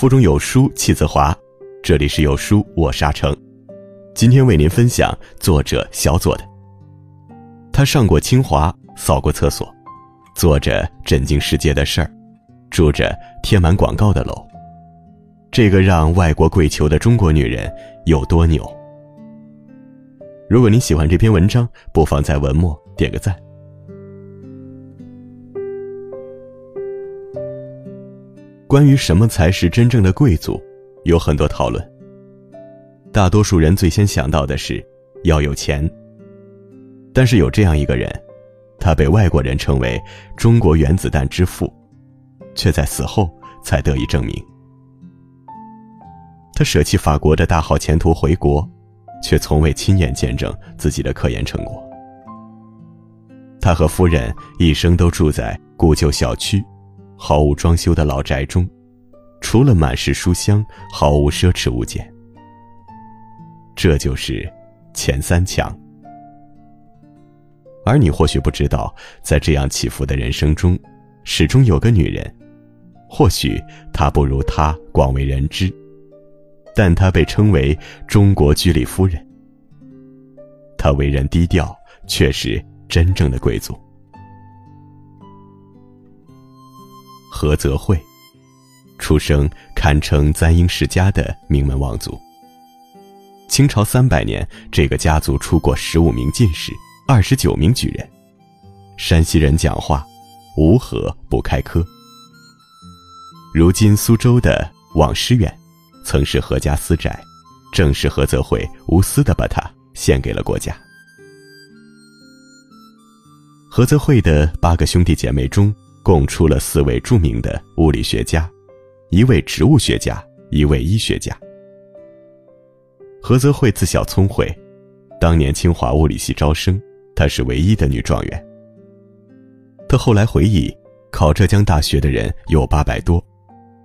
腹中有书气自华。这里是有书，我沙城。今天为您分享作者小左的。他上过清华，扫过厕所，做着震惊世界的事儿，住着贴满广告的楼。这个让外国跪求的中国女人有多牛？如果您喜欢这篇文章，不妨在文末点个赞。关于什么才是真正的贵族，有很多讨论。大多数人最先想到的是要有钱。但是有这样一个人，他被外国人称为“中国原子弹之父”，却在死后才得以证明。他舍弃法国的大好前途回国，却从未亲眼见证自己的科研成果。他和夫人一生都住在古旧小区。毫无装修的老宅中，除了满是书香，毫无奢侈物件。这就是钱三强。而你或许不知道，在这样起伏的人生中，始终有个女人，或许她不如他广为人知，但她被称为中国居里夫人。她为人低调，却是真正的贵族。何泽慧，出生堪称簪缨世家的名门望族。清朝三百年，这个家族出过十五名进士，二十九名举人。山西人讲话，无何不开科。如今苏州的望师院，曾是何家私宅，正是何泽慧无私的把它献给了国家。何泽慧的八个兄弟姐妹中。共出了四位著名的物理学家，一位植物学家，一位医学家。何泽慧自小聪慧，当年清华物理系招生，她是唯一的女状元。她后来回忆，考浙江大学的人有八百多，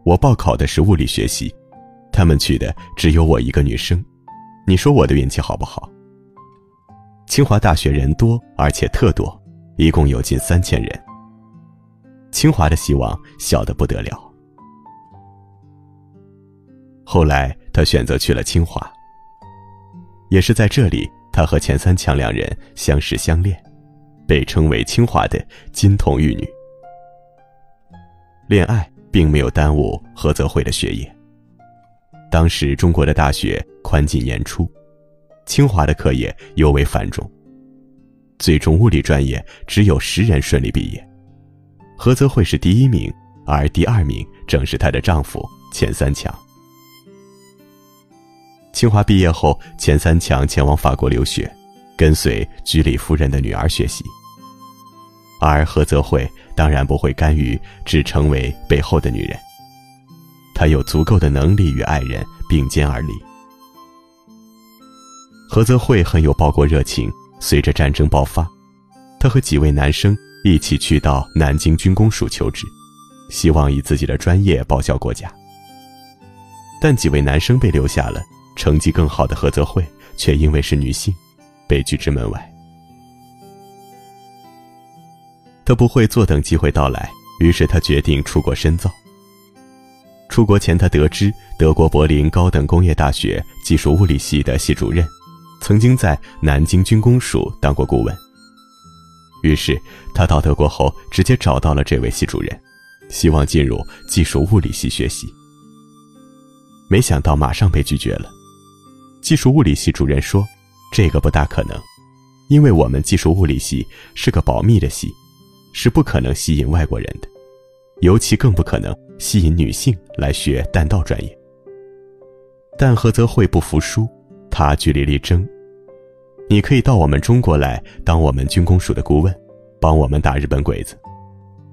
我报考的是物理学系，他们去的只有我一个女生，你说我的运气好不好？清华大学人多，而且特多，一共有近三千人。清华的希望小得不得了。后来，他选择去了清华。也是在这里，他和钱三强两人相识相恋，被称为清华的金童玉女。恋爱并没有耽误何泽慧的学业。当时中国的大学宽进严出，清华的课业尤为繁重，最终物理专业只有十人顺利毕业。何泽慧是第一名，而第二名正是她的丈夫钱三强。清华毕业后，钱三强前往法国留学，跟随居里夫人的女儿学习。而何泽慧当然不会甘于只成为背后的女人，她有足够的能力与爱人并肩而立。何泽慧很有报国热情，随着战争爆发，她和几位男生。一起去到南京军工署求职，希望以自己的专业报效国家。但几位男生被留下了，成绩更好的何泽慧却因为是女性，被拒之门外。他不会坐等机会到来，于是他决定出国深造。出国前，他得知德国柏林高等工业大学技术物理系的系主任，曾经在南京军工署当过顾问。于是，他到德国后直接找到了这位系主任，希望进入技术物理系学习。没想到马上被拒绝了。技术物理系主任说：“这个不大可能，因为我们技术物理系是个保密的系，是不可能吸引外国人的，尤其更不可能吸引女性来学弹道专业。”但何泽慧不服输，他据理力争。你可以到我们中国来当我们军工署的顾问，帮我们打日本鬼子。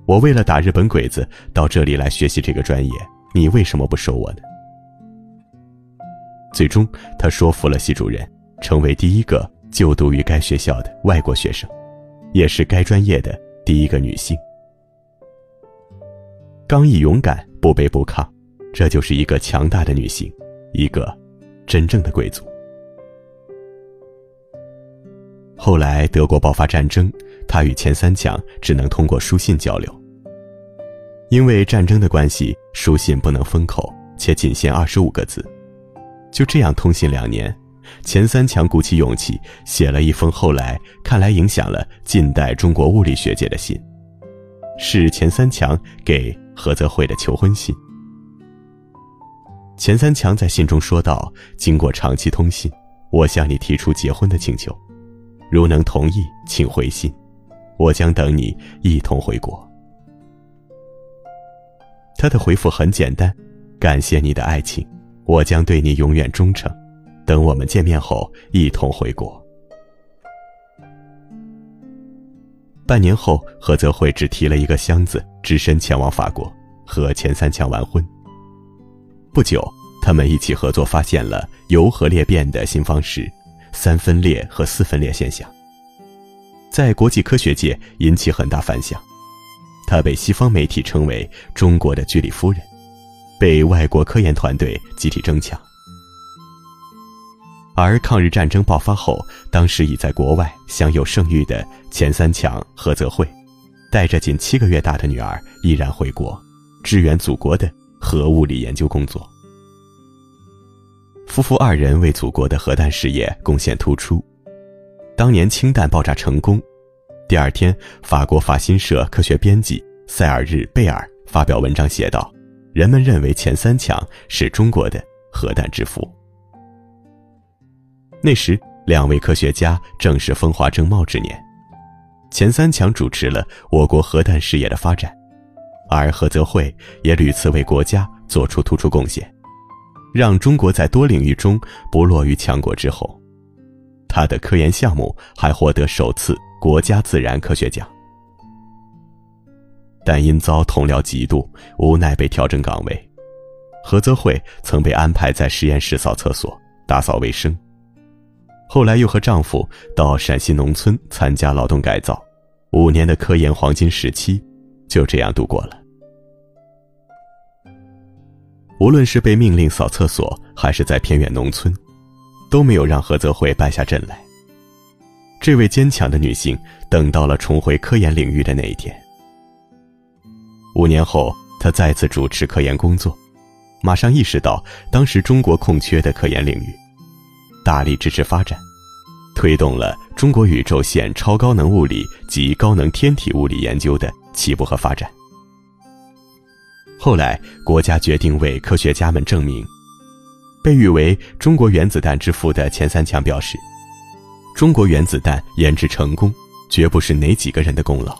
我为了打日本鬼子到这里来学习这个专业，你为什么不收我呢？最终，他说服了系主任，成为第一个就读于该学校的外国学生，也是该专业的第一个女性。刚毅勇敢，不卑不亢，这就是一个强大的女性，一个真正的贵族。后来德国爆发战争，他与钱三强只能通过书信交流。因为战争的关系，书信不能封口，且仅限二十五个字。就这样通信两年，钱三强鼓起勇气写了一封后来看来影响了近代中国物理学界的信，是钱三强给何泽慧的求婚信。钱三强在信中说道：“经过长期通信，我向你提出结婚的请求，如能同意，请回信，我将等你一同回国。”他的回复很简单：“感谢你的爱情，我将对你永远忠诚。等我们见面后，一同回国。”半年后，何泽慧只提了一个箱子，只身前往法国，和钱三强完婚。不久，他们一起合作发现了铀核裂变的新方式——三分裂和四分裂现象，在国际科学界引起很大反响。他被西方媒体称为“中国的居里夫人”，被外国科研团队集体争抢。而抗日战争爆发后，当时已在国外享有盛誉的钱三强、何泽慧，带着仅七个月大的女儿毅然回国，支援祖国的。核物理研究工作，夫妇二人为祖国的核弹事业贡献突出。当年氢弹爆炸成功，第二天，法国法新社科学编辑塞尔日贝尔发表文章写道：“人们认为钱三强是中国的核弹之父。”那时，两位科学家正是风华正茂之年，钱三强主持了我国核弹事业的发展。而何泽慧也屡次为国家做出突出贡献，让中国在多领域中不落于强国之后。他的科研项目还获得首次国家自然科学奖。但因遭同僚嫉妒，无奈被调整岗位。何泽慧曾被安排在实验室扫厕所、打扫卫生，后来又和丈夫到陕西农村参加劳动改造，五年的科研黄金时期就这样度过了。无论是被命令扫厕所，还是在偏远农村，都没有让何泽慧败下阵来。这位坚强的女性等到了重回科研领域的那一天。五年后，她再次主持科研工作，马上意识到当时中国空缺的科研领域，大力支持发展，推动了中国宇宙线超高能物理及高能天体物理研究的起步和发展。后来，国家决定为科学家们证明。被誉为“中国原子弹之父”的钱三强表示：“中国原子弹研制成功，绝不是哪几个人的功劳，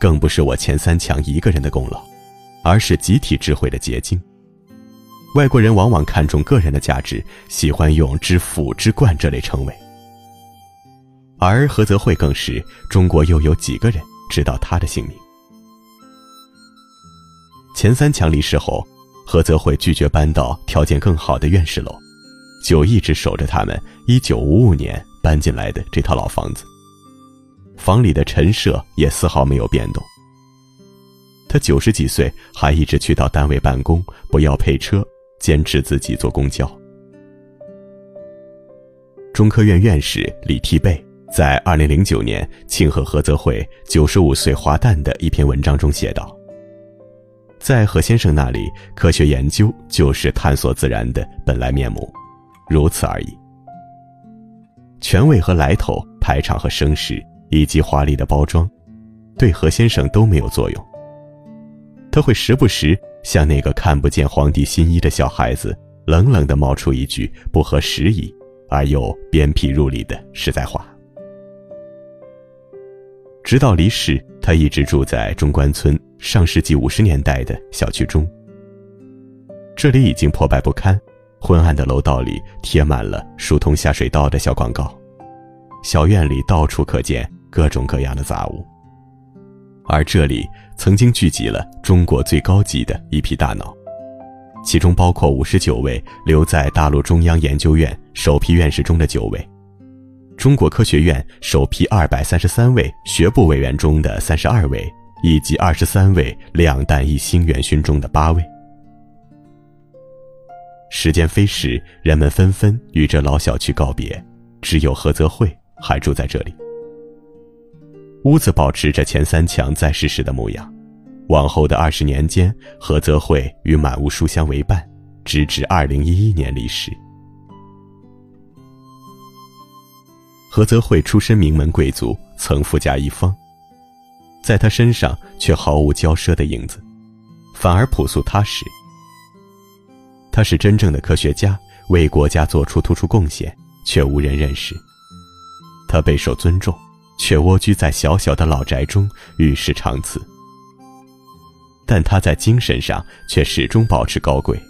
更不是我钱三强一个人的功劳，而是集体智慧的结晶。外国人往往看重个人的价值，喜欢用‘之父’‘之冠’这类称谓，而何泽慧更是中国又有几个人知道他的姓名？”钱三强离世后，何泽慧拒绝搬到条件更好的院士楼，就一直守着他们一九五五年搬进来的这套老房子。房里的陈设也丝毫没有变动。他九十几岁还一直去到单位办公，不要配车，坚持自己坐公交。中科院院士李替贝在二零零九年庆贺何泽慧九十五岁华诞的一篇文章中写道。在何先生那里，科学研究就是探索自然的本来面目，如此而已。权位和来头、排场和声势，以及华丽的包装，对何先生都没有作用。他会时不时向那个看不见皇帝新衣的小孩子，冷冷地冒出一句不合时宜而又鞭辟入里的实在话。直到离世，他一直住在中关村。上世纪五十年代的小区中，这里已经破败不堪，昏暗的楼道里贴满了疏通下水道的小广告，小院里到处可见各种各样的杂物。而这里曾经聚集了中国最高级的一批大脑，其中包括五十九位留在大陆中央研究院首批院士中的九位，中国科学院首批二百三十三位学部委员中的三十二位。以及二十三位两弹一星元勋中的八位。时间飞逝，人们纷纷与这老小区告别，只有何泽慧还住在这里。屋子保持着钱三强在世时的模样，往后的二十年间，何泽慧与满屋书香为伴，直至二零一一年离世。何泽慧出身名门贵族，曾富甲一方，在他身上却毫无骄奢的影子，反而朴素踏实。他是真正的科学家，为国家做出突出贡献，却无人认识。他备受尊重，却蜗居在小小的老宅中，与世长辞。但他在精神上却始终保持高贵。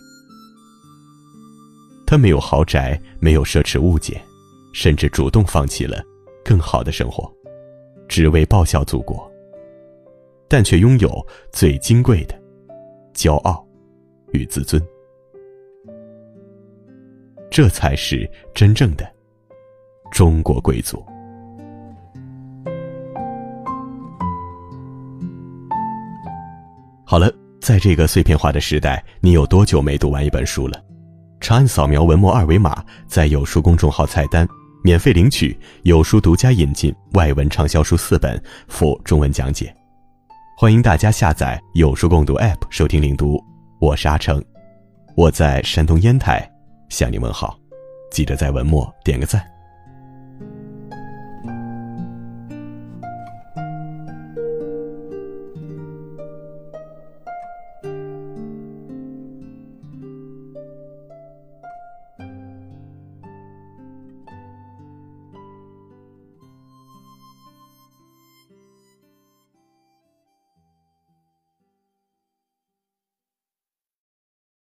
他没有豪宅，没有奢侈物件。甚至主动放弃了更好的生活，只为报效祖国。但却拥有最金贵的骄傲与自尊，这才是真正的中国贵族。好了，在这个碎片化的时代，你有多久没读完一本书了？长按扫描文末二维码，在有书公众号菜单。免费领取有书独家引进外文畅销书四本附中文讲解，欢迎大家下载有书共读 App 收听领读。我是阿成，我在山东烟台向你问好，记得在文末点个赞。